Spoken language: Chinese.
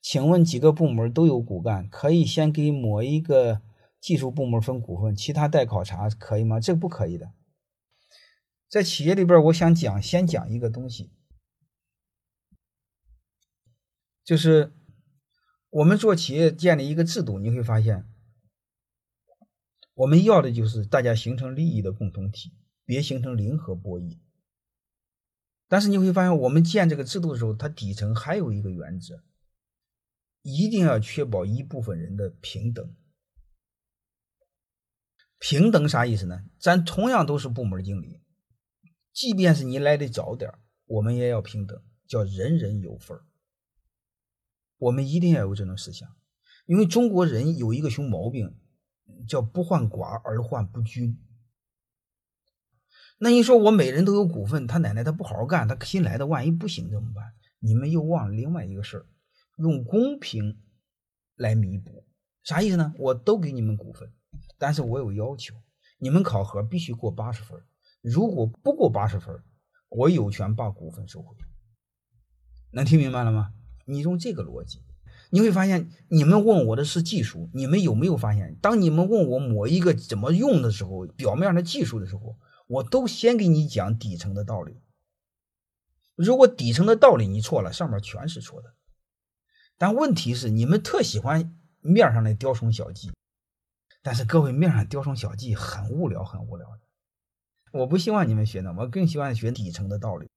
请问几个部门都有骨干，可以先给某一个技术部门分股份，其他待考察，可以吗？这不可以的。在企业里边，我想讲，先讲一个东西，就是我们做企业建立一个制度，你会发现，我们要的就是大家形成利益的共同体，别形成零和博弈。但是你会发现，我们建这个制度的时候，它底层还有一个原则，一定要确保一部分人的平等。平等啥意思呢？咱同样都是部门经理。即便是你来的早点我们也要平等，叫人人有份我们一定要有这种思想，因为中国人有一个熊毛病，叫不患寡而患不均。那你说我每人都有股份，他奶奶他不好好干，他新来的万一不行怎么办？你们又忘了另外一个事儿，用公平来弥补，啥意思呢？我都给你们股份，但是我有要求，你们考核必须过八十分。如果不过八十分，我有权把股份收回。能听明白了吗？你用这个逻辑，你会发现，你们问我的是技术，你们有没有发现，当你们问我某一个怎么用的时候，表面的技术的时候，我都先给你讲底层的道理。如果底层的道理你错了，上面全是错的。但问题是，你们特喜欢面上的雕虫小技，但是各位面上雕虫小技很无聊，很无聊的。我不希望你们学那，我更希望学底层的道理。